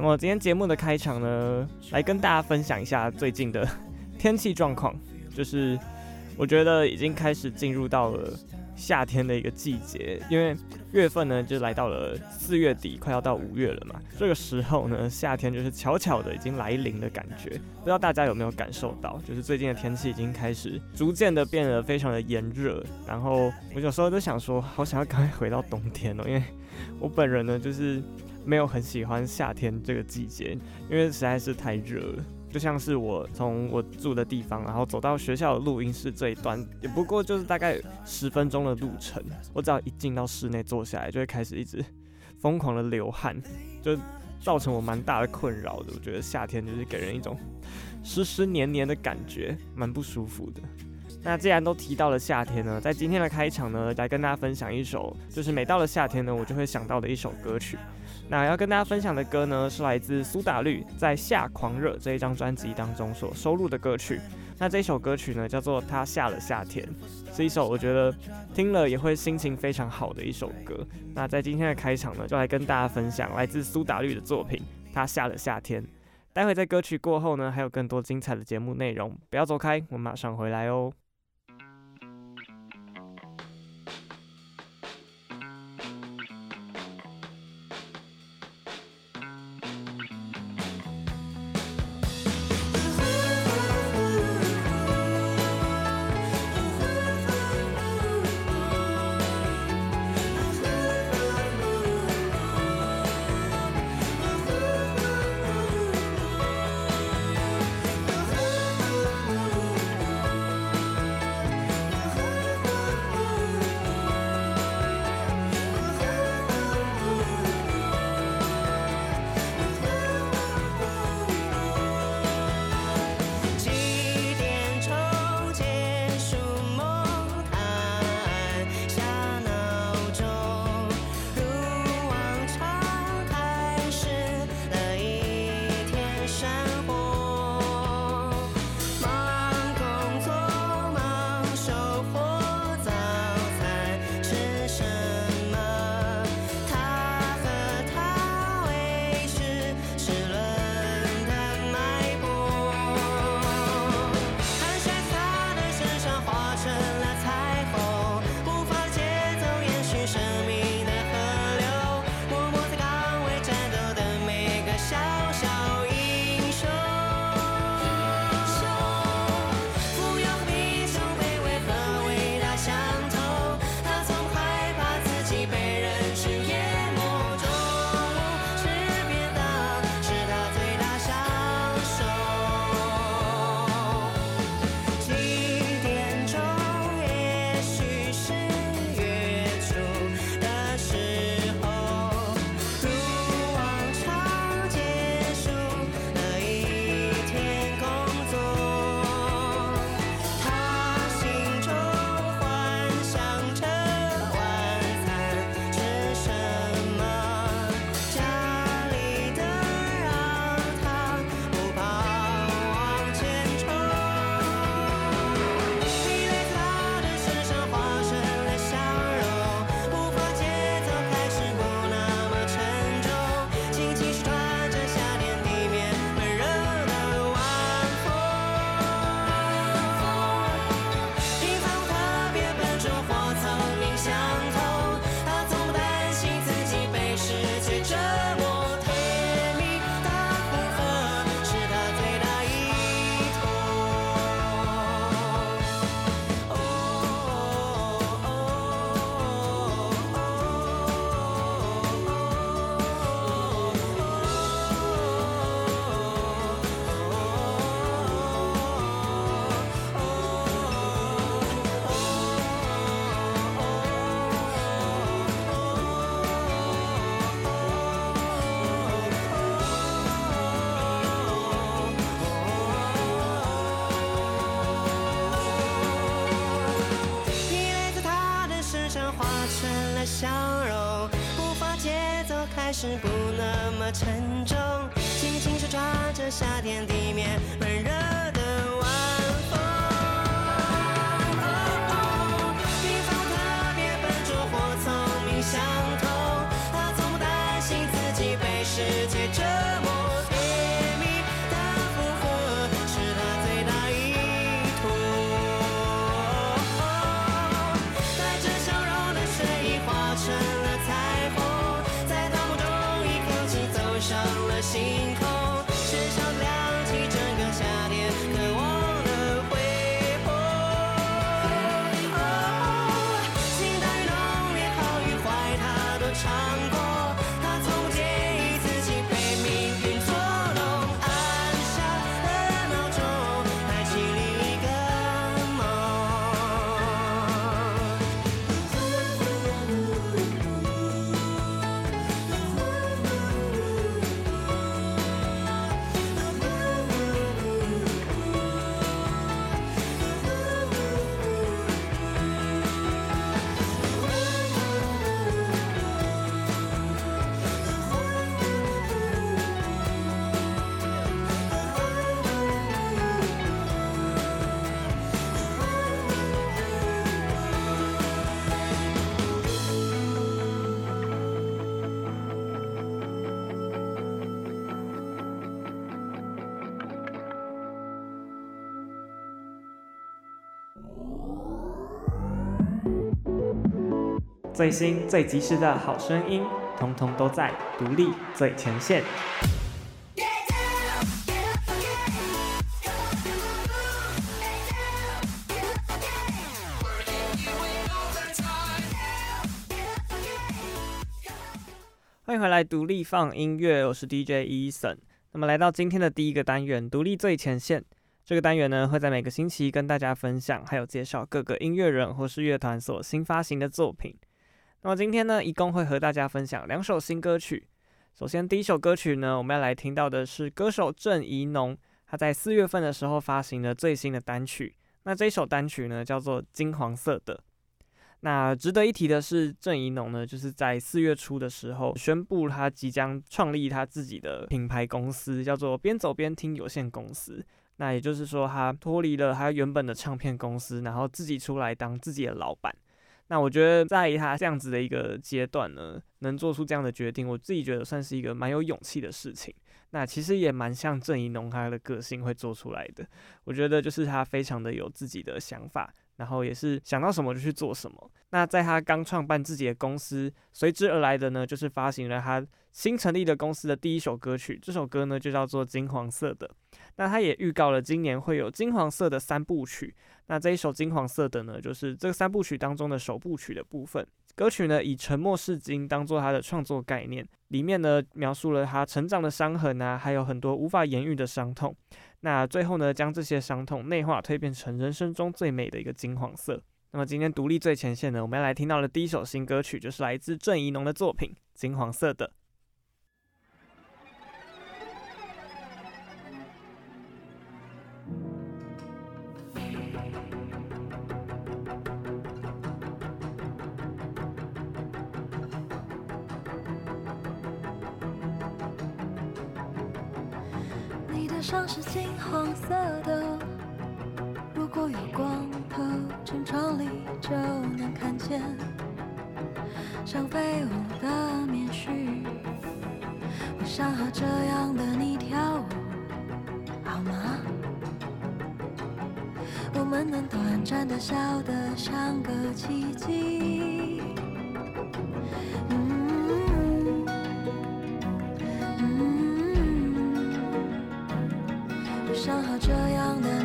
那么今天节目的开场呢，来跟大家分享一下最近的 天气状况。就是我觉得已经开始进入到了夏天的一个季节，因为月份呢就来到了四月底，快要到五月了嘛。这个时候呢，夏天就是悄悄的已经来临的感觉。不知道大家有没有感受到，就是最近的天气已经开始逐渐的变得非常的炎热。然后我有时候都想说，好想要赶快回到冬天哦，因为我本人呢就是。没有很喜欢夏天这个季节，因为实在是太热了。就像是我从我住的地方，然后走到学校的录音室这一段，也不过就是大概十分钟的路程。我只要一进到室内坐下来，就会开始一直疯狂的流汗，就造成我蛮大的困扰的。我觉得夏天就是给人一种湿湿黏黏的感觉，蛮不舒服的。那既然都提到了夏天呢，在今天的开场呢，来跟大家分享一首，就是每到了夏天呢，我就会想到的一首歌曲。那要跟大家分享的歌呢，是来自苏打绿在《夏狂热》这一张专辑当中所收录的歌曲。那这首歌曲呢，叫做《他下了夏天》，是一首我觉得听了也会心情非常好的一首歌。那在今天的开场呢，就来跟大家分享来自苏打绿的作品《他下了夏天》。待会在歌曲过后呢，还有更多精彩的节目内容，不要走开，我马上回来哦。是不那么沉重，轻轻手抓着夏天地面最新最及时的好声音，通通都在独立最前线。欢迎回来，独立放音乐，我是 DJ Eason。那么来到今天的第一个单元，独立最前线。这个单元呢，会在每个星期跟大家分享，还有介绍各个音乐人或是乐团所新发行的作品。那么今天呢，一共会和大家分享两首新歌曲。首先，第一首歌曲呢，我们要来听到的是歌手郑宜农，他在四月份的时候发行了最新的单曲。那这一首单曲呢，叫做《金黄色的》。那值得一提的是，郑宜农呢，就是在四月初的时候宣布，他即将创立他自己的品牌公司，叫做边走边听有限公司。那也就是说，他脱离了他原本的唱片公司，然后自己出来当自己的老板。那我觉得，在他这样子的一个阶段呢，能做出这样的决定，我自己觉得算是一个蛮有勇气的事情。那其实也蛮像郑宜农他的个性会做出来的。我觉得就是他非常的有自己的想法，然后也是想到什么就去做什么。那在他刚创办自己的公司，随之而来的呢，就是发行了他新成立的公司的第一首歌曲。这首歌呢，就叫做《金黄色的》。那他也预告了今年会有金黄色的三部曲。那这一首金黄色的呢，就是这三部曲当中的首部曲的部分。歌曲呢，以沉默是金当做他的创作概念，里面呢描述了他成长的伤痕啊，还有很多无法言喻的伤痛。那最后呢，将这些伤痛内化，蜕变成人生中最美的一个金黄色。那么今天独立最前线呢，我们要来听到的第一首新歌曲，就是来自郑宜农的作品《金黄色的》。上是金黄色的，如果有光透进窗里就能看见，像飞舞的棉絮。我想和这样的你跳舞，好吗？我们能短暂的笑得像个奇迹。想和这样的。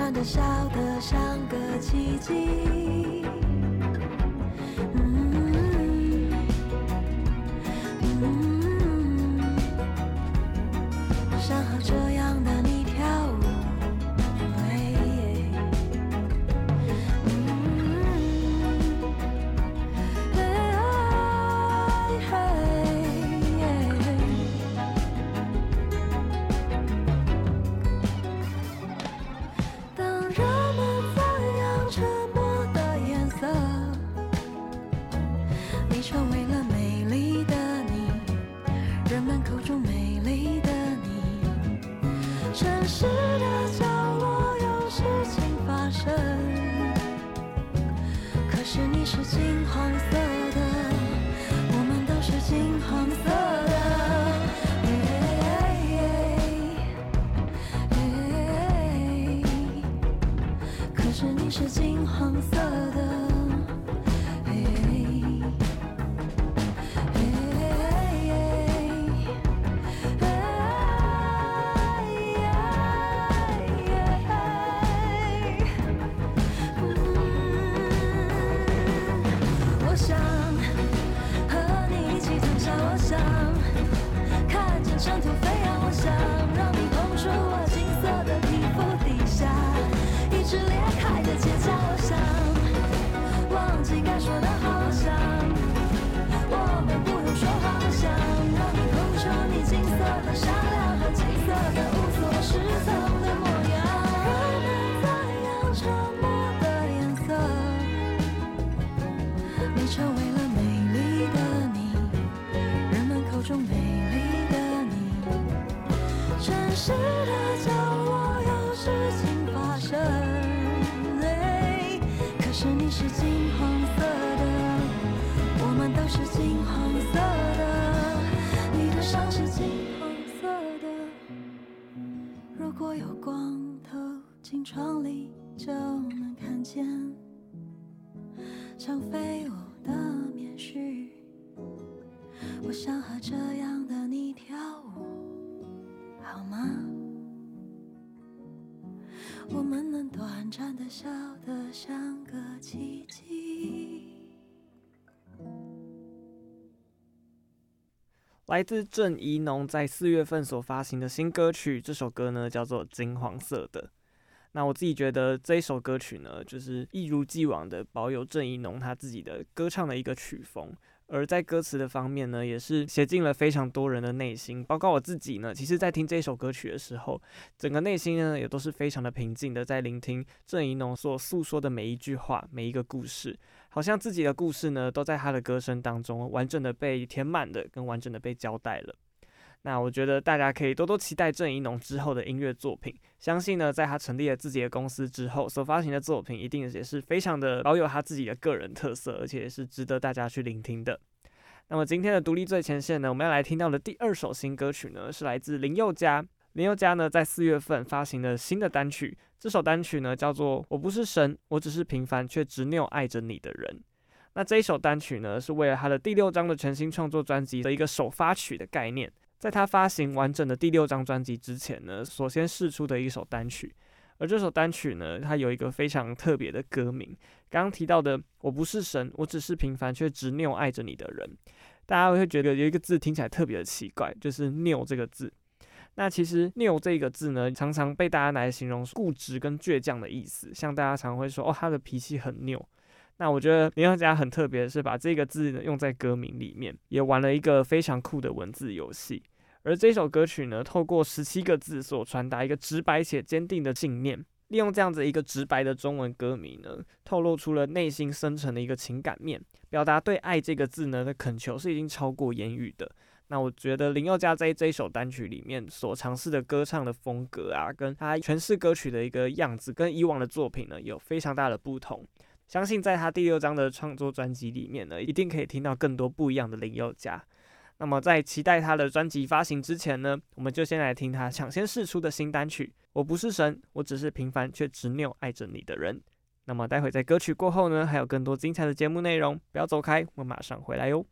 暖的笑得像个奇迹。黄色的，我们都是金黄色的。可是你是金黄色。是金黄色的我们都是金黄色的。你的手是金黄色的如果有光透进窗里就能看见像飞舞的棉絮。我想和这样的你跳舞好吗？我们能短暂的笑得像个奇迹。来自郑宜农在四月份所发行的新歌曲，这首歌呢叫做《金黄色的》。那我自己觉得这首歌曲呢，就是一如既往的保有郑宜农他自己的歌唱的一个曲风。而在歌词的方面呢，也是写进了非常多人的内心，包括我自己呢。其实，在听这首歌曲的时候，整个内心呢也都是非常的平静的，在聆听郑宜农所诉说的每一句话、每一个故事，好像自己的故事呢都在他的歌声当中完整的被填满的，跟完整的被交代了。那我觉得大家可以多多期待郑宜农之后的音乐作品，相信呢，在他成立了自己的公司之后，所发行的作品一定也是非常的保有他自己的个人特色，而且也是值得大家去聆听的。那么今天的独立最前线呢，我们要来听到的第二首新歌曲呢，是来自林宥嘉。林宥嘉呢，在四月份发行了新的单曲，这首单曲呢叫做《我不是神，我只是平凡却执拗爱着你的人》。那这一首单曲呢，是为了他的第六张的全新创作专辑的一个首发曲的概念。在他发行完整的第六张专辑之前呢，首先试出的一首单曲，而这首单曲呢，它有一个非常特别的歌名。刚刚提到的“我不是神，我只是平凡却执拗爱着你的人”，大家会觉得有一个字听起来特别的奇怪，就是“拗”这个字。那其实“拗”这个字呢，常常被大家来形容固执跟倔强的意思，像大家常会说：“哦，他的脾气很拗。”那我觉得林宥嘉很特别的是，把这个字呢用在歌名里面，也玩了一个非常酷的文字游戏。而这首歌曲呢，透过十七个字所传达一个直白且坚定的信念，利用这样子一个直白的中文歌名呢，透露出了内心深沉的一个情感面，表达对爱这个字呢的恳求是已经超过言语的。那我觉得林宥嘉在这一首单曲里面所尝试的歌唱的风格啊，跟他诠释歌曲的一个样子，跟以往的作品呢有非常大的不同。相信在他第六张的创作专辑里面呢，一定可以听到更多不一样的林宥嘉。那么在期待他的专辑发行之前呢，我们就先来听他抢先试出的新单曲《我不是神，我只是平凡却执拗爱着你的人》。那么待会在歌曲过后呢，还有更多精彩的节目内容，不要走开，我马上回来哟。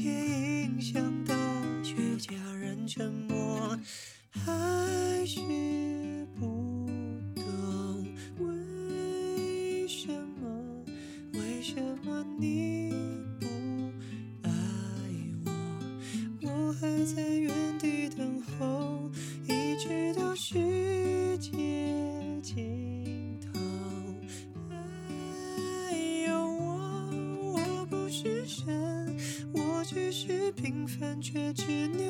些影响到却叫人沉默还是却只你。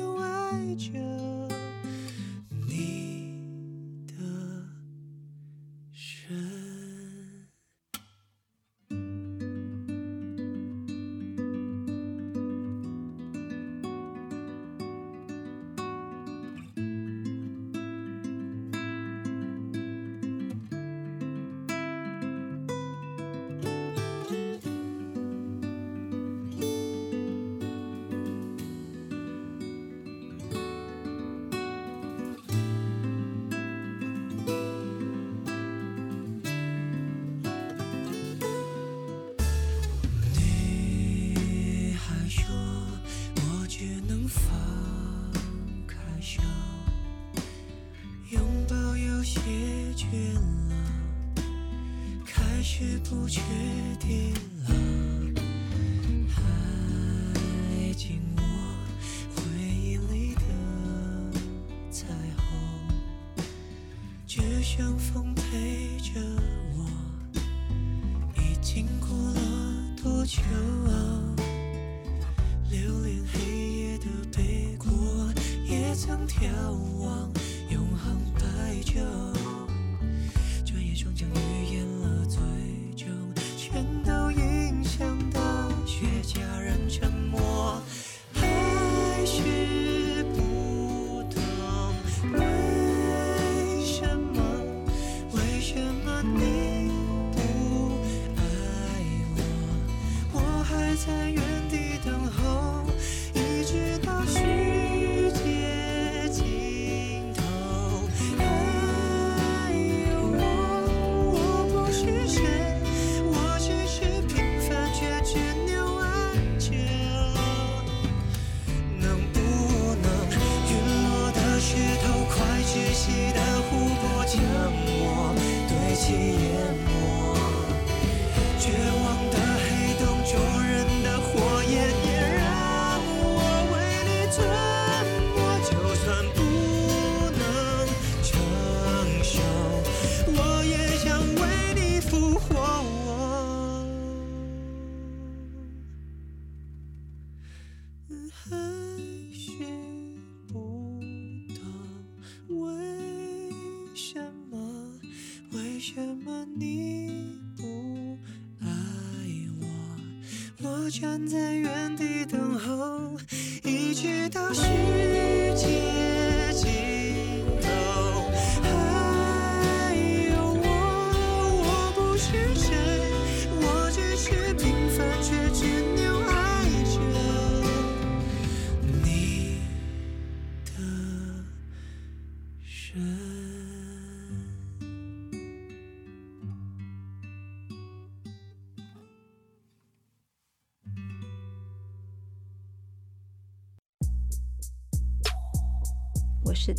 站在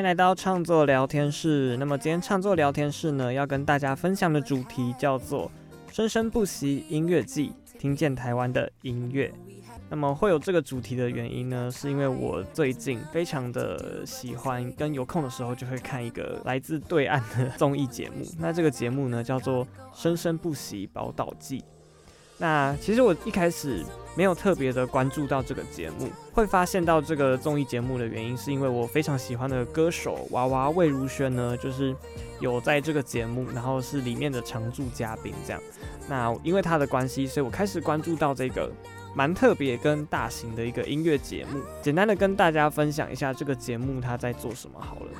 欢迎来到创作聊天室。那么今天创作聊天室呢，要跟大家分享的主题叫做“生生不息音乐季”，听见台湾的音乐。那么会有这个主题的原因呢，是因为我最近非常的喜欢，跟有空的时候就会看一个来自对岸的综艺节目。那这个节目呢，叫做《生生不息宝岛季》。那其实我一开始没有特别的关注到这个节目，会发现到这个综艺节目的原因，是因为我非常喜欢的歌手娃娃魏如萱呢，就是有在这个节目，然后是里面的常驻嘉宾这样。那因为他的关系，所以我开始关注到这个蛮特别跟大型的一个音乐节目。简单的跟大家分享一下这个节目他在做什么好了。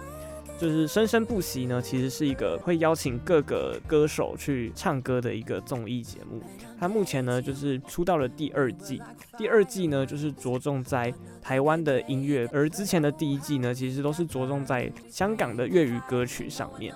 就是生生不息呢，其实是一个会邀请各个歌手去唱歌的一个综艺节目。它目前呢就是出到了第二季，第二季呢就是着重在台湾的音乐，而之前的第一季呢其实都是着重在香港的粤语歌曲上面。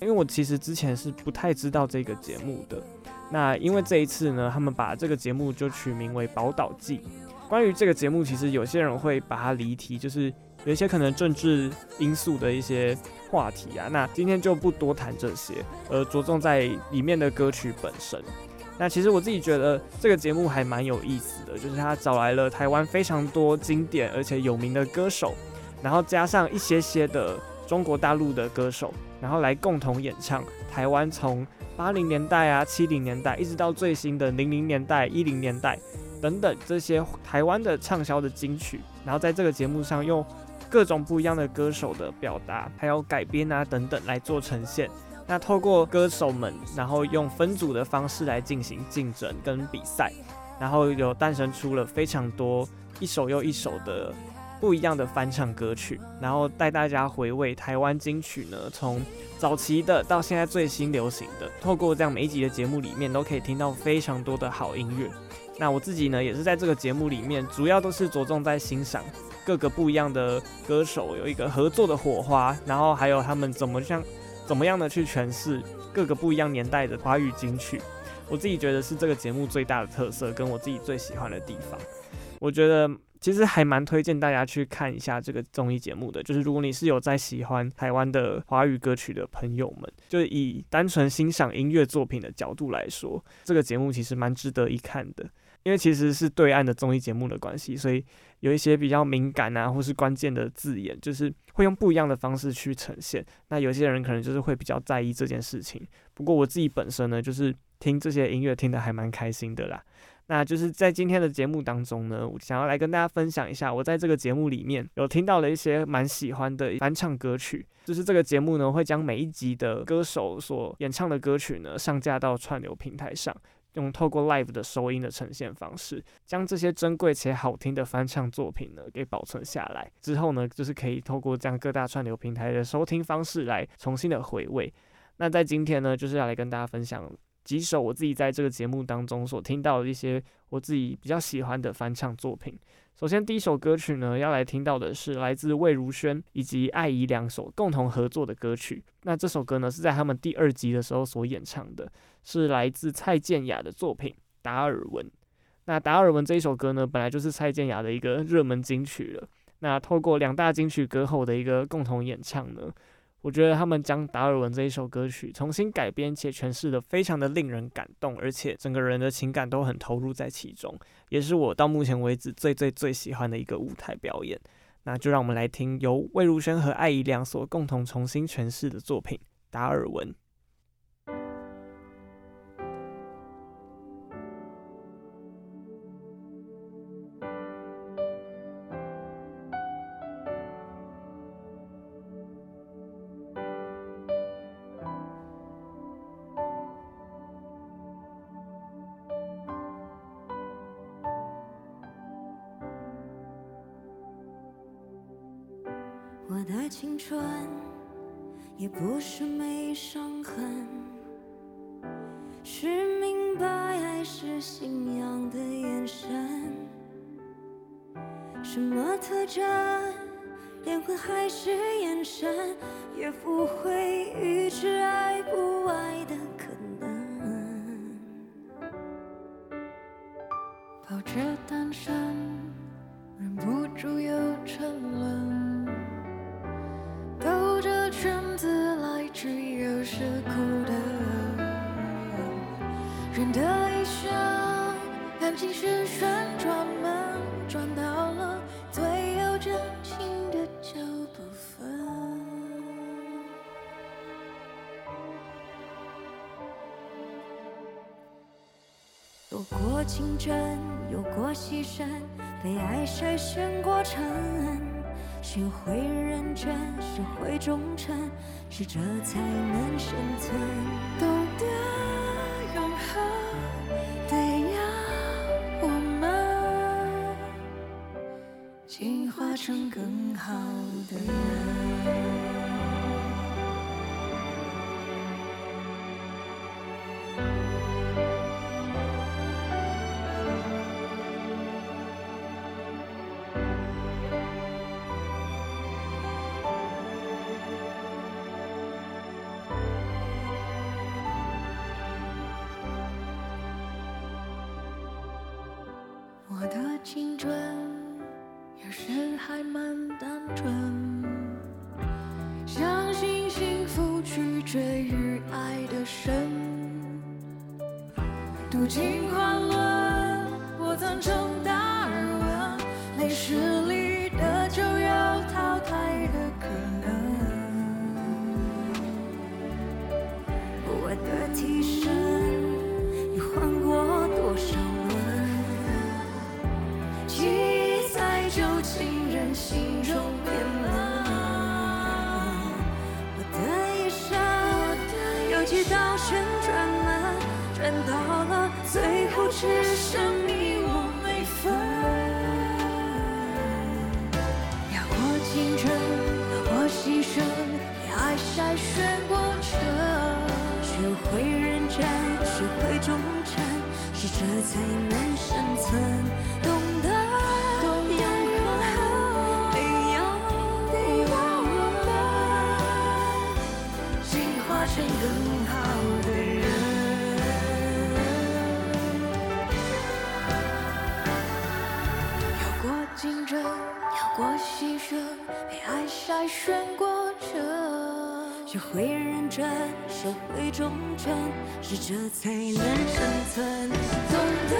因为我其实之前是不太知道这个节目的，那因为这一次呢，他们把这个节目就取名为《宝岛季》。关于这个节目，其实有些人会把它离题，就是。有一些可能政治因素的一些话题啊，那今天就不多谈这些，而着重在里面的歌曲本身。那其实我自己觉得这个节目还蛮有意思的，就是他找来了台湾非常多经典而且有名的歌手，然后加上一些些的中国大陆的歌手，然后来共同演唱台湾从八零年代啊、七零年代一直到最新的零零年代、一零年代等等这些台湾的畅销的金曲，然后在这个节目上用。各种不一样的歌手的表达，还有改编啊等等来做呈现。那透过歌手们，然后用分组的方式来进行竞争跟比赛，然后有诞生出了非常多一首又一首的不一样的翻唱歌曲，然后带大家回味台湾金曲呢，从早期的到现在最新流行的。透过这样每一集的节目里面，都可以听到非常多的好音乐。那我自己呢，也是在这个节目里面，主要都是着重在欣赏。各个不一样的歌手有一个合作的火花，然后还有他们怎么像怎么样的去诠释各个不一样年代的华语金曲，我自己觉得是这个节目最大的特色，跟我自己最喜欢的地方。我觉得其实还蛮推荐大家去看一下这个综艺节目的，就是如果你是有在喜欢台湾的华语歌曲的朋友们，就以单纯欣赏音乐作品的角度来说，这个节目其实蛮值得一看的。因为其实是对岸的综艺节目的关系，所以有一些比较敏感啊，或是关键的字眼，就是会用不一样的方式去呈现。那有些人可能就是会比较在意这件事情。不过我自己本身呢，就是听这些音乐听得还蛮开心的啦。那就是在今天的节目当中呢，我想要来跟大家分享一下，我在这个节目里面有听到了一些蛮喜欢的翻唱歌曲。就是这个节目呢，会将每一集的歌手所演唱的歌曲呢，上架到串流平台上。用透过 live 的收音的呈现方式，将这些珍贵且好听的翻唱作品呢给保存下来。之后呢，就是可以透过这样各大串流平台的收听方式来重新的回味。那在今天呢，就是要来跟大家分享几首我自己在这个节目当中所听到的一些我自己比较喜欢的翻唱作品。首先，第一首歌曲呢，要来听到的是来自魏如萱以及艾怡两首共同合作的歌曲。那这首歌呢，是在他们第二集的时候所演唱的，是来自蔡健雅的作品《达尔文》。那《达尔文》这一首歌呢，本来就是蔡健雅的一个热门金曲了。那透过两大金曲歌后的一个共同演唱呢，我觉得他们将《达尔文》这一首歌曲重新改编且诠释的非常的令人感动，而且整个人的情感都很投入在其中，也是我到目前为止最最最喜欢的一个舞台表演。那就让我们来听由魏如萱和艾怡良所共同重新诠释的作品《达尔文》。不是没伤痕，是明白爱是信仰的眼神。什么特征，灵魂还是眼神，也不会预知爱不完更好的人。我的青春。读进化论我赞成达尔文没实力的就有淘汰的可能我的替身你换过多少轮记忆在旧情人心中变冷我的一生有几道旋转门转到只剩你我没分。要过青春，要过牺牲，被爱筛选过程，学会认真，学会忠诚，适者才能生存。选过程，学会认真，学会忠诚，适者才能生存。懂得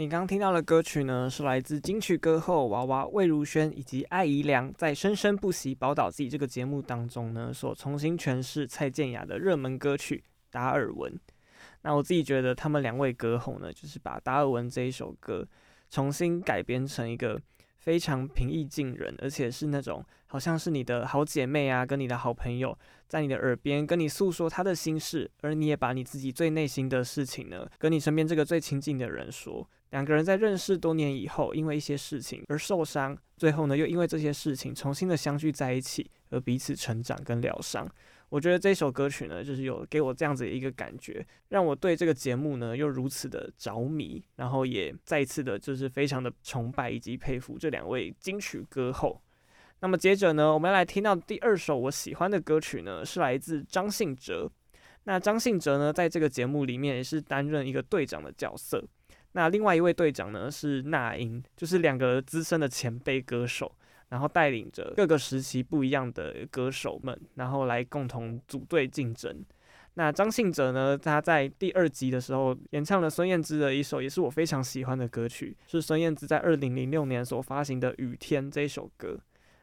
你刚听到的歌曲呢，是来自金曲歌后娃娃魏如萱以及艾怡良在《生生不息宝岛季》这个节目当中呢，所重新诠释蔡健雅的热门歌曲《达尔文》。那我自己觉得，他们两位歌后呢，就是把《达尔文》这一首歌重新改编成一个非常平易近人，而且是那种好像是你的好姐妹啊，跟你的好朋友在你的耳边跟你诉说他的心事，而你也把你自己最内心的事情呢，跟你身边这个最亲近的人说。两个人在认识多年以后，因为一些事情而受伤，最后呢，又因为这些事情重新的相聚在一起，而彼此成长跟疗伤。我觉得这首歌曲呢，就是有给我这样子一个感觉，让我对这个节目呢又如此的着迷，然后也再一次的就是非常的崇拜以及佩服这两位金曲歌后。那么接着呢，我们要来听到第二首我喜欢的歌曲呢，是来自张信哲。那张信哲呢，在这个节目里面也是担任一个队长的角色。那另外一位队长呢，是那英，就是两个资深的前辈歌手。然后带领着各个时期不一样的歌手们，然后来共同组队竞争。那张信哲呢，他在第二集的时候演唱了孙燕姿的一首，也是我非常喜欢的歌曲，是孙燕姿在二零零六年所发行的《雨天》这首歌。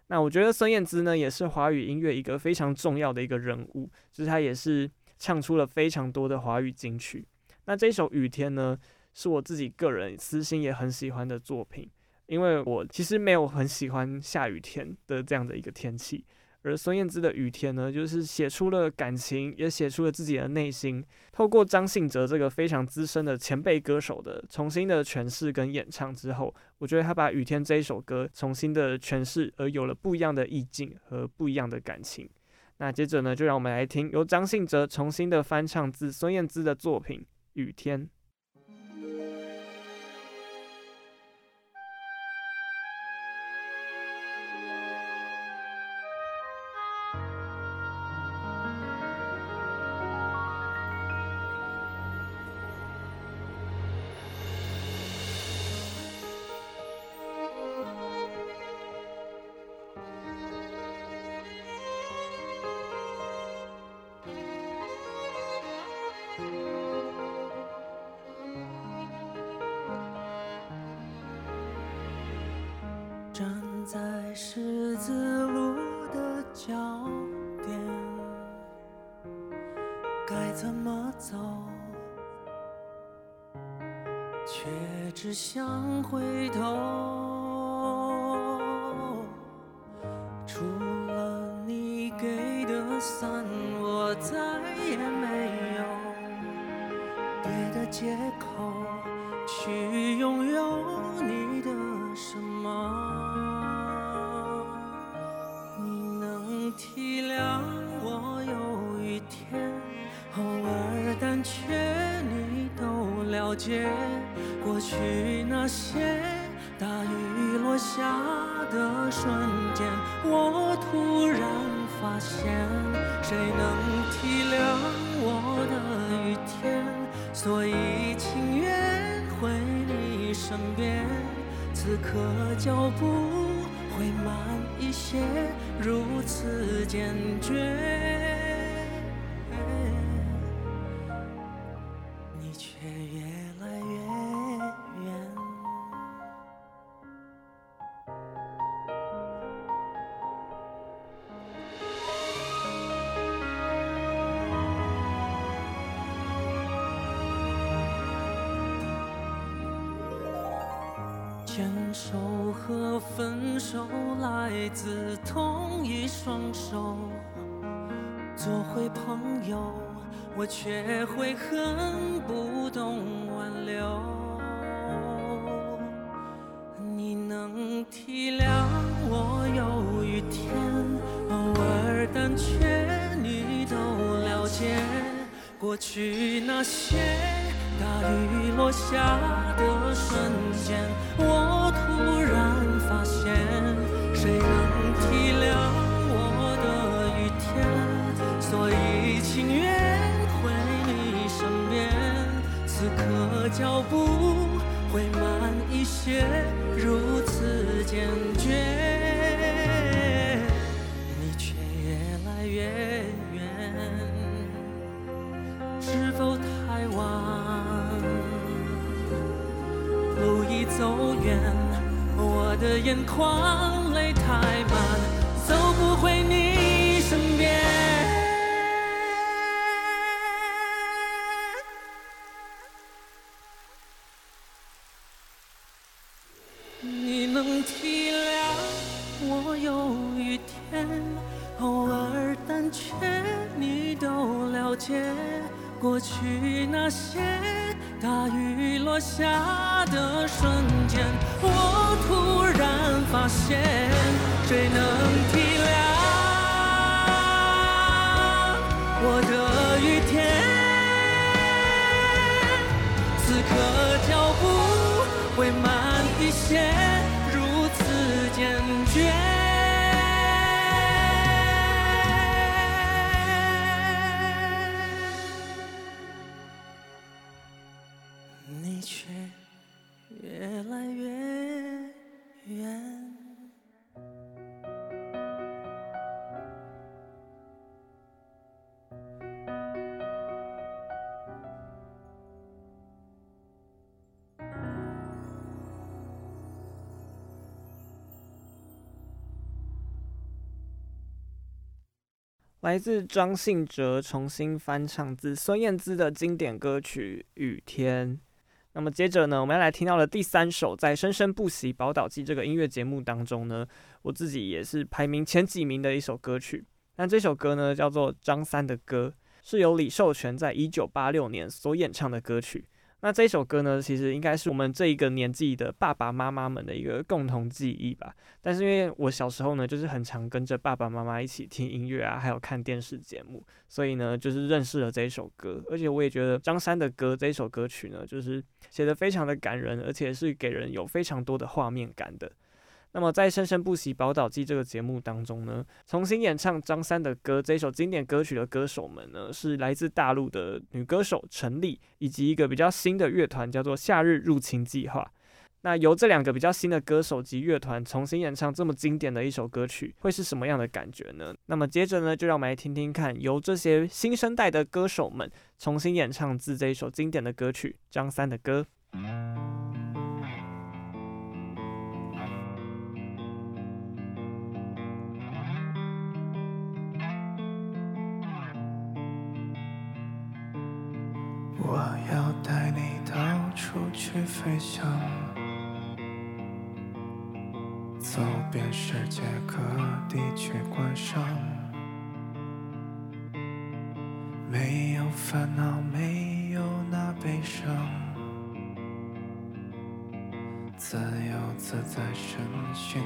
那我觉得孙燕姿呢，也是华语音乐一个非常重要的一个人物，就是她也是唱出了非常多的华语金曲。那这首《雨天》呢，是我自己个人私心也很喜欢的作品。因为我其实没有很喜欢下雨天的这样的一个天气，而孙燕姿的雨天呢，就是写出了感情，也写出了自己的内心。透过张信哲这个非常资深的前辈歌手的重新的诠释跟演唱之后，我觉得他把雨天这一首歌重新的诠释，而有了不一样的意境和不一样的感情。那接着呢，就让我们来听由张信哲重新的翻唱自孙燕姿的作品《雨天》。站在十字路的交点该怎么走却只想回头。同一双手做回朋友我却会恨不懂挽留，你能体谅我有雨天，偶尔胆怯，你都了解。过去那些大雨落下的瞬间，我突然发现，谁能体谅我的雨天？所以情愿回你身边。此刻脚步会慢一些，如此坚决，你却越来越远，是否太晚？路已走远，我的眼眶泪太满，走不回你身边。你能体谅我有一天偶尔胆怯，你都了解。过去那些大雨落下的瞬间，我突然发现，谁能体谅我的雨天？此刻脚步会慢来自张信哲重新翻唱自孙燕姿的经典歌曲《雨天》。那么接着呢，我们要来听到的第三首，在《生生不息宝岛季》这个音乐节目当中呢，我自己也是排名前几名的一首歌曲。那这首歌呢，叫做《张三的歌》，是由李寿全在一九八六年所演唱的歌曲。那这首歌呢，其实应该是我们这一个年纪的爸爸妈妈们的一个共同记忆吧。但是因为我小时候呢，就是很常跟着爸爸妈妈一起听音乐啊，还有看电视节目，所以呢，就是认识了这一首歌。而且我也觉得张三的歌这一首歌曲呢，就是写的非常的感人，而且是给人有非常多的画面感的。那么在《生生不息宝岛季》这个节目当中呢，重新演唱张三的歌这一首经典歌曲的歌手们呢，是来自大陆的女歌手陈粒，以及一个比较新的乐团叫做夏日入侵计划。那由这两个比较新的歌手及乐团重新演唱这么经典的一首歌曲，会是什么样的感觉呢？那么接着呢，就让我们来听听看，由这些新生代的歌手们重新演唱自这一首经典的歌曲《张三的歌》。我要带你到处去飞翔，走遍世界各地去观赏，没有烦恼，没有那悲伤，自由自在，身心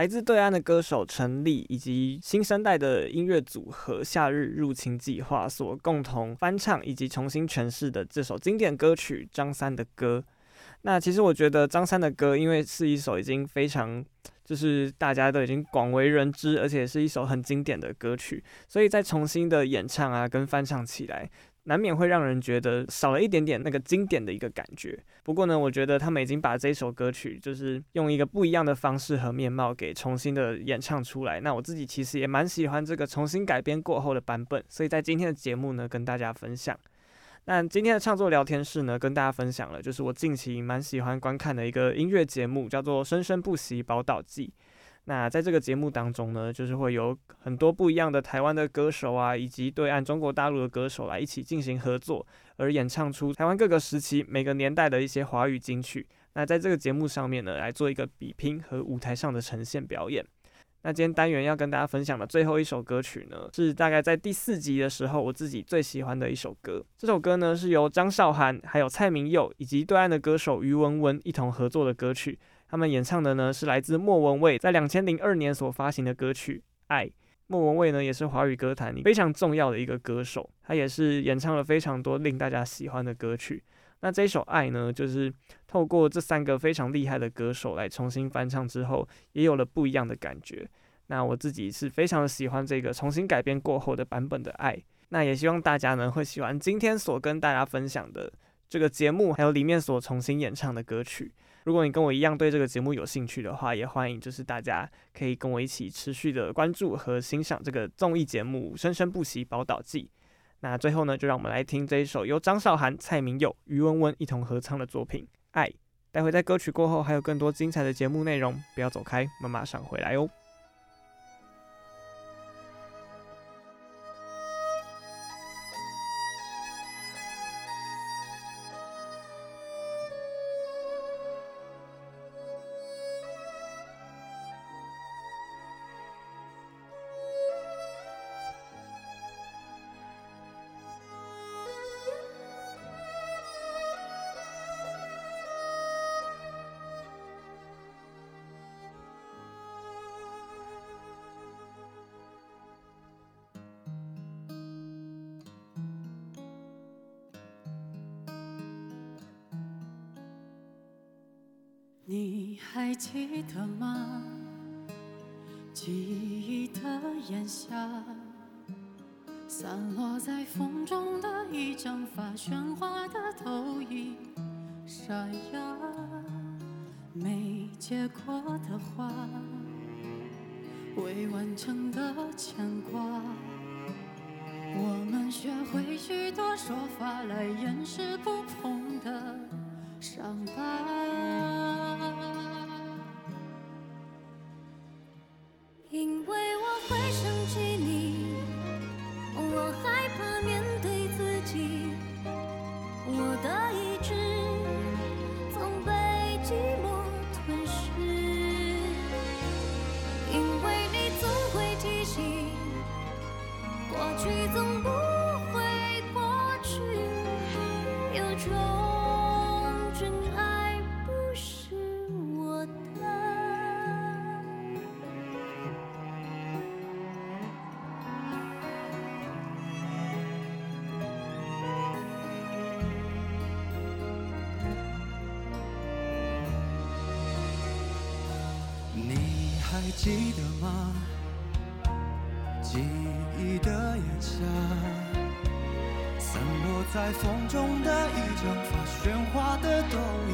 来自对岸的歌手陈粒以及新生代的音乐组合夏日入侵计划所共同翻唱以及重新诠释的这首经典歌曲张三的歌。那其实我觉得张三的歌，因为是一首已经非常就是大家都已经广为人知，而且是一首很经典的歌曲，所以在重新的演唱啊跟翻唱起来。难免会让人觉得少了一点点那个经典的一个感觉。不过呢，我觉得他们已经把这首歌曲，就是用一个不一样的方式和面貌给重新的演唱出来。那我自己其实也蛮喜欢这个重新改编过后的版本，所以在今天的节目呢，跟大家分享。那今天的创作聊天室呢，跟大家分享了，就是我近期蛮喜欢观看的一个音乐节目，叫做《生生不息宝岛季》。那在这个节目当中呢，就是会有很多不一样的台湾的歌手啊，以及对岸中国大陆的歌手来一起进行合作，而演唱出台湾各个时期每个年代的一些华语金曲。那在这个节目上面呢，来做一个比拼和舞台上的呈现表演。那今天单元要跟大家分享的最后一首歌曲呢，是大概在第四集的时候我自己最喜欢的一首歌。这首歌呢，是由张韶涵、还有蔡明佑以及对岸的歌手于文文一同合作的歌曲。他们演唱的呢，是来自莫文蔚在两千零二年所发行的歌曲《爱》。莫文蔚呢，也是华语歌坛里非常重要的一个歌手，他也是演唱了非常多令大家喜欢的歌曲。那这首《爱》呢，就是透过这三个非常厉害的歌手来重新翻唱之后，也有了不一样的感觉。那我自己是非常的喜欢这个重新改编过后的版本的《爱》。那也希望大家呢会喜欢今天所跟大家分享的这个节目，还有里面所重新演唱的歌曲。如果你跟我一样对这个节目有兴趣的话，也欢迎就是大家可以跟我一起持续的关注和欣赏这个综艺节目《生生不息宝岛记》。那最后呢，就让我们来听这一首由张韶涵、蔡明佑、于文文一同合唱的作品《爱》。待会在歌曲过后还有更多精彩的节目内容，不要走开，我们马上回来哦。你还记得吗？记忆的炎夏，散落在风中的一张发，喧哗的投影沙哑，没结果的花，未完成的牵挂，我们学会许多说法来掩饰不碰的伤疤。在风中的一张发，喧哗的都已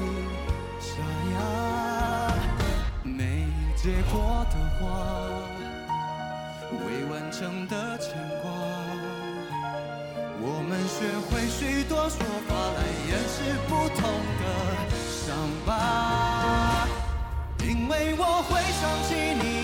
沙哑，没结果的花，未完成的牵挂，我们学会许多说法来掩饰不同的伤疤，因为我会想起。你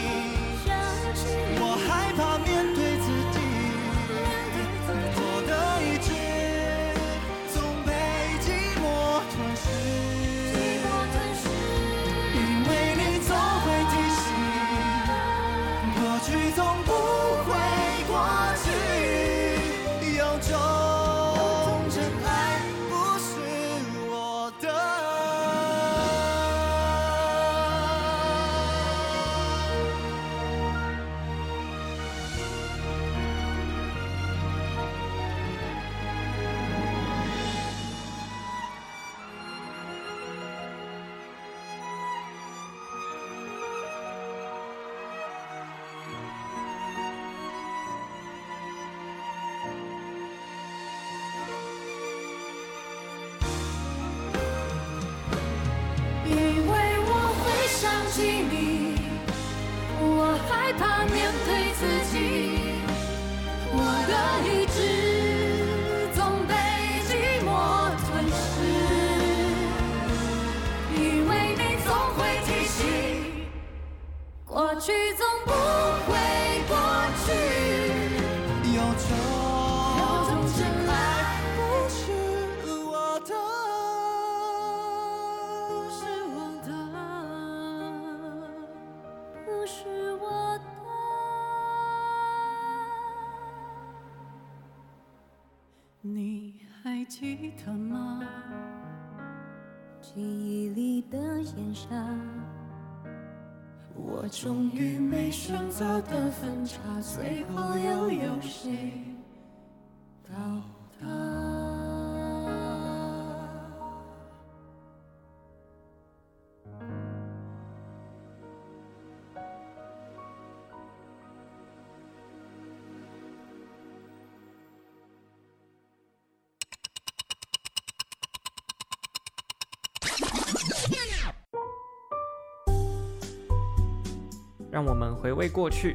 让我们回味过去，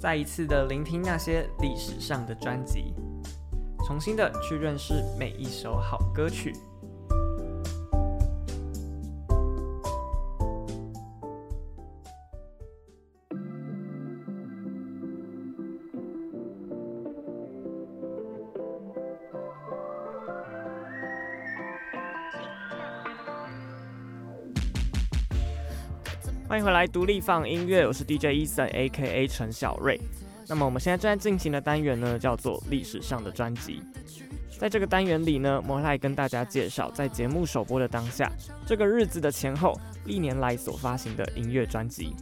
再一次的聆听那些历史上的专辑，重新的去认识每一首好歌曲。独立放音乐，我是 DJ Eason，A.K.A. 陈小瑞。那么我们现在正在进行的单元呢，叫做历史上的专辑。在这个单元里呢，我们来跟大家介绍，在节目首播的当下，这个日子的前后，历年来所发行的音乐专辑。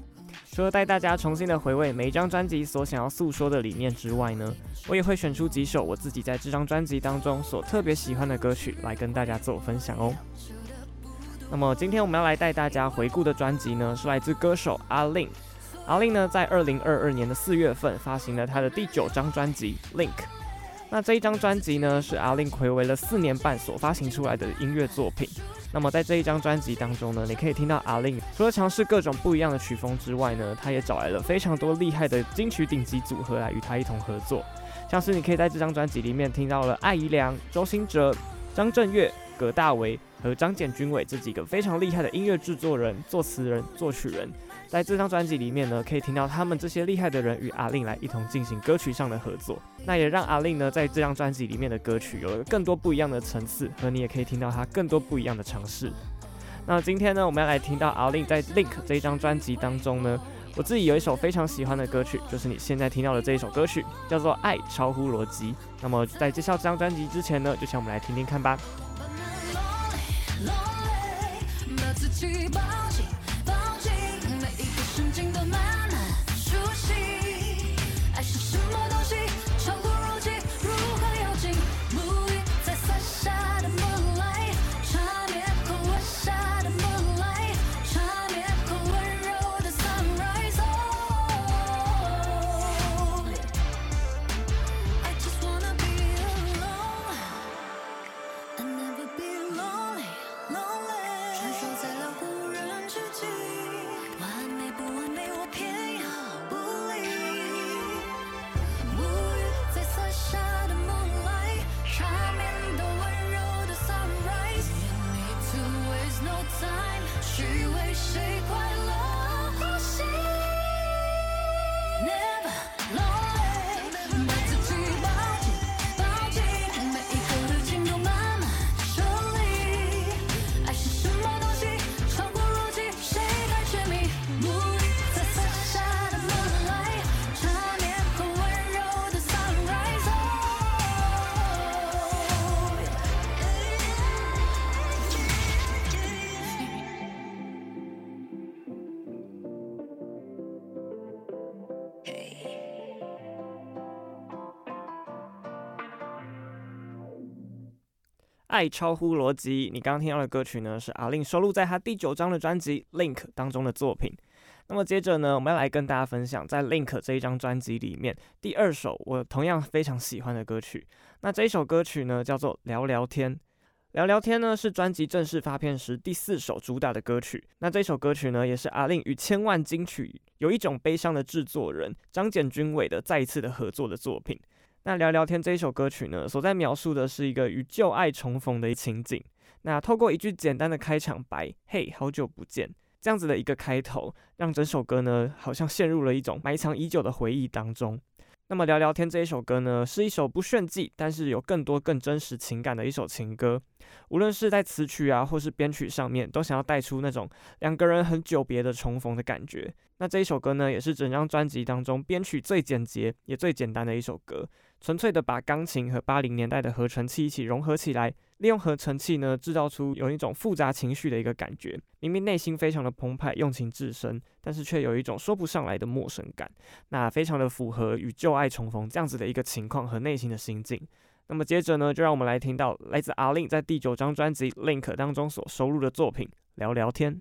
除了带大家重新的回味每一张专辑所想要诉说的理念之外呢，我也会选出几首我自己在这张专辑当中所特别喜欢的歌曲来跟大家做分享哦。那么今天我们要来带大家回顾的专辑呢，是来自歌手阿令。阿令呢，在二零二二年的四月份发行了他的第九张专辑《Link》。那这一张专辑呢，是阿令回违了四年半所发行出来的音乐作品。那么在这一张专辑当中呢，你可以听到阿令除了尝试各种不一样的曲风之外呢，他也找来了非常多厉害的金曲顶级组合来与他一同合作。像是你可以在这张专辑里面听到了艾怡良、周兴哲、张震岳、葛大为。和张简君伟这几个非常厉害的音乐制作人、作词人、作曲人，在这张专辑里面呢，可以听到他们这些厉害的人与阿令来一同进行歌曲上的合作。那也让阿令呢，在这张专辑里面的歌曲有了更多不一样的层次，和你也可以听到他更多不一样的尝试。那今天呢，我们要来听到阿令在《Link》这一张专辑当中呢，我自己有一首非常喜欢的歌曲，就是你现在听到的这一首歌曲，叫做《爱超乎逻辑》。那么在介绍这张专辑之前呢，就请我们来听听看吧。落泪把自己抱紧抱紧每一刻神经都慢慢苏醒爱是什么爱超乎逻辑，你刚刚听到的歌曲呢，是阿令收录在他第九张的专辑《Link》当中的作品。那么接着呢，我们要来跟大家分享，在《Link》这一张专辑里面，第二首我同样非常喜欢的歌曲。那这一首歌曲呢，叫做《聊聊天》。聊聊天呢，是专辑正式发片时第四首主打的歌曲。那这首歌曲呢，也是阿令与千万金曲有一种悲伤的制作人张简君伟的再一次的合作的作品。那聊聊天这一首歌曲呢，所在描述的是一个与旧爱重逢的情景。那透过一句简单的开场白，嘿，好久不见，这样子的一个开头，让整首歌呢，好像陷入了一种埋藏已久的回忆当中。那么聊聊天这一首歌呢，是一首不炫技，但是有更多更真实情感的一首情歌。无论是在词曲啊，或是编曲上面，都想要带出那种两个人很久别的重逢的感觉。那这一首歌呢，也是整张专辑当中编曲最简洁也最简单的一首歌。纯粹的把钢琴和八零年代的合成器一起融合起来，利用合成器呢，制造出有一种复杂情绪的一个感觉。明明内心非常的澎湃，用情至深，但是却有一种说不上来的陌生感。那非常的符合与旧爱重逢这样子的一个情况和内心的心境。那么接着呢，就让我们来听到来自 A-Lin 在第九张专辑《Link》当中所收录的作品《聊聊天》。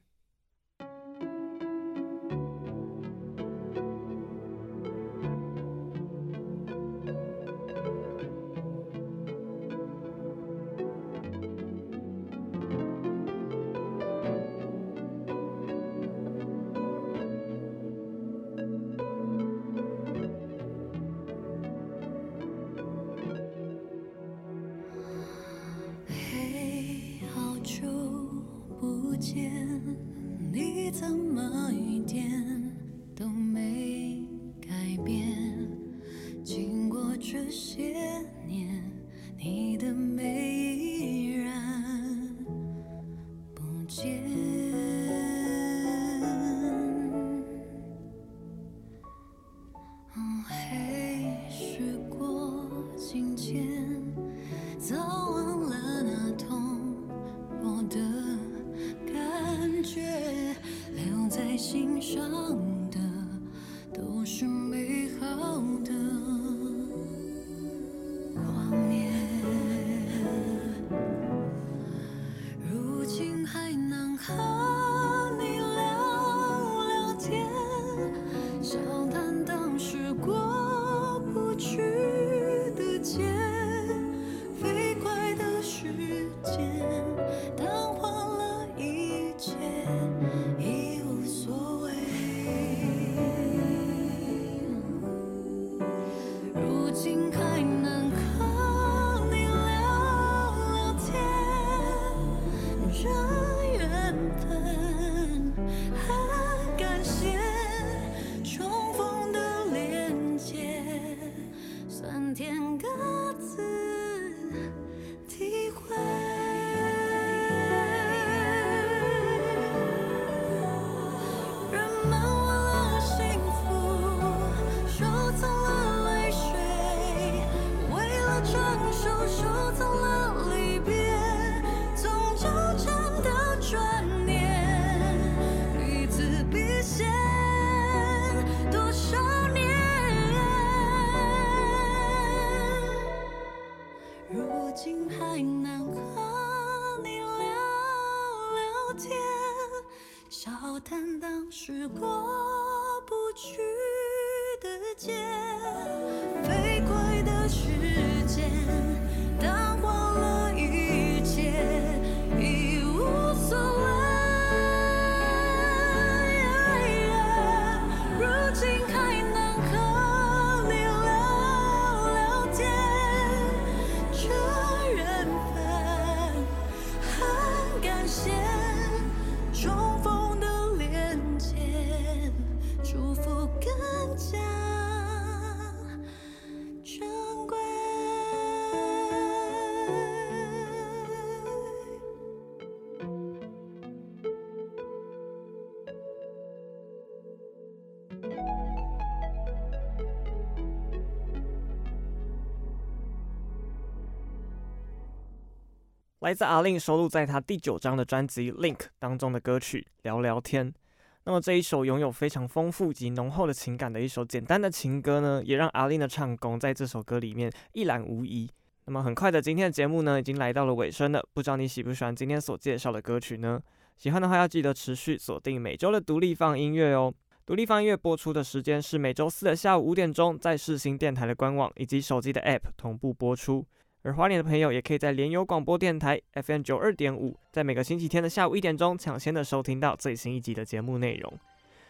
go. 来自 A-Lin 收录在他第九张的专辑《Link》当中的歌曲《聊聊天》。那么这一首拥有非常丰富及浓厚的情感的一首简单的情歌呢，也让 A-Lin 的唱功在这首歌里面一览无遗。那么很快的，今天的节目呢已经来到了尾声了。不知道你喜不喜欢今天所介绍的歌曲呢？喜欢的话要记得持续锁定每周的独立放音乐哦。独立放音乐播出的时间是每周四的下午五点钟，在世新电台的官网以及手机的 App 同步播出。而花莲的朋友也可以在联友广播电台 FM 九二点五，在每个星期天的下午一点钟抢先的收听到最新一集的节目内容。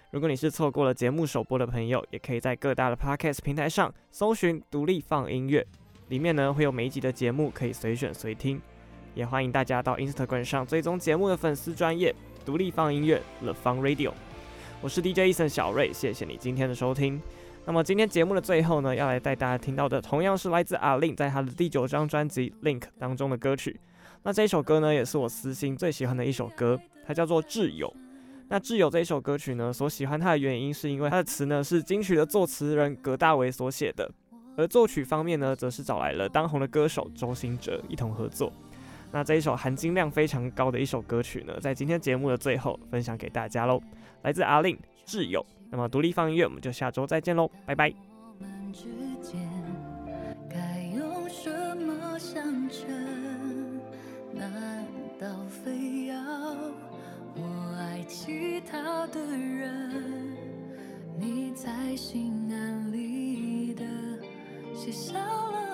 如果你是错过了节目首播的朋友，也可以在各大的 Podcast 平台上搜寻“独立放音乐”，里面呢会有每一集的节目可以随选随听。也欢迎大家到 Instagram 上追踪节目的粉丝专业“独立放音乐 The Fun Radio”。我是 DJ Eason 小瑞，谢谢你今天的收听。那么今天节目的最后呢，要来带大家听到的，同样是来自 A-Lin 在他的第九张专辑《Link》当中的歌曲。那这一首歌呢，也是我私心最喜欢的一首歌，它叫做《挚友》。那《挚友》这一首歌曲呢，所喜欢它的原因，是因为它的词呢是金曲的作词人葛大为所写的，而作曲方面呢，则是找来了当红的歌手周兴哲一同合作。那这一首含金量非常高的一首歌曲呢，在今天节目的最后分享给大家喽，来自 A-Lin《挚友》。那么独立放音乐，我们就下周再见喽，拜拜。你在心安理得卸下了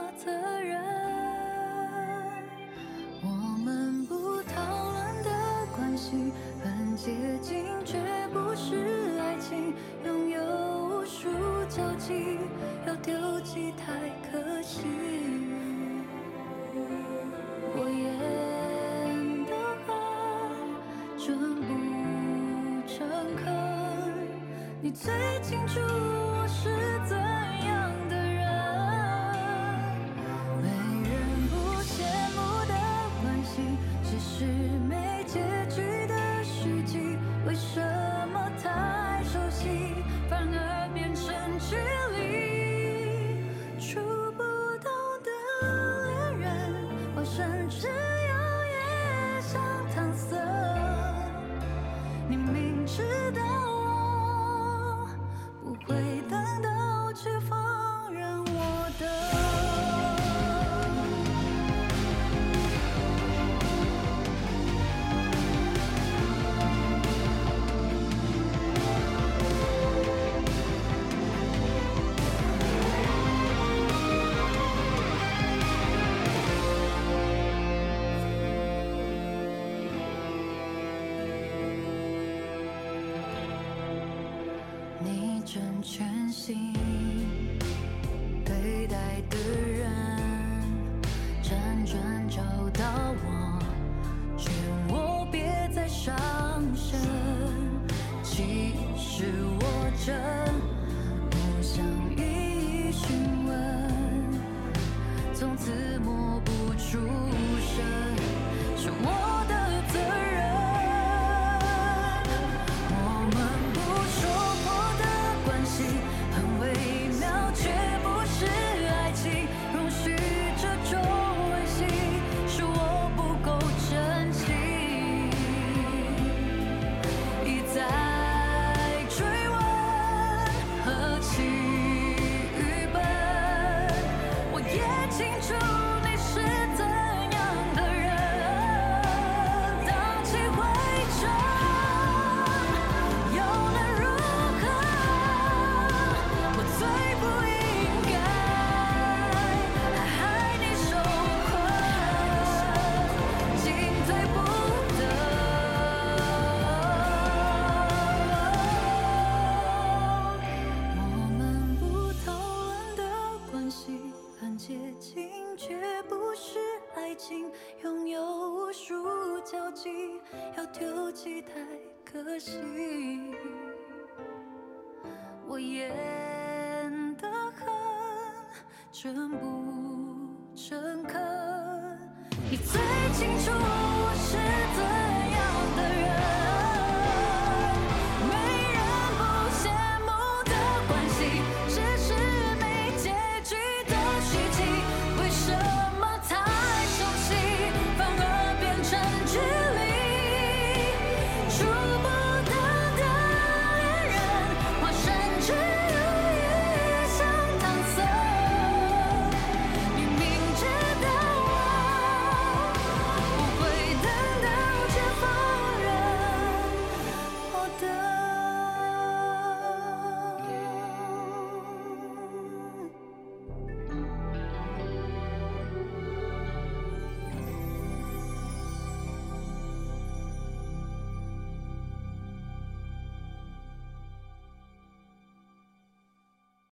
你最清楚我是怎。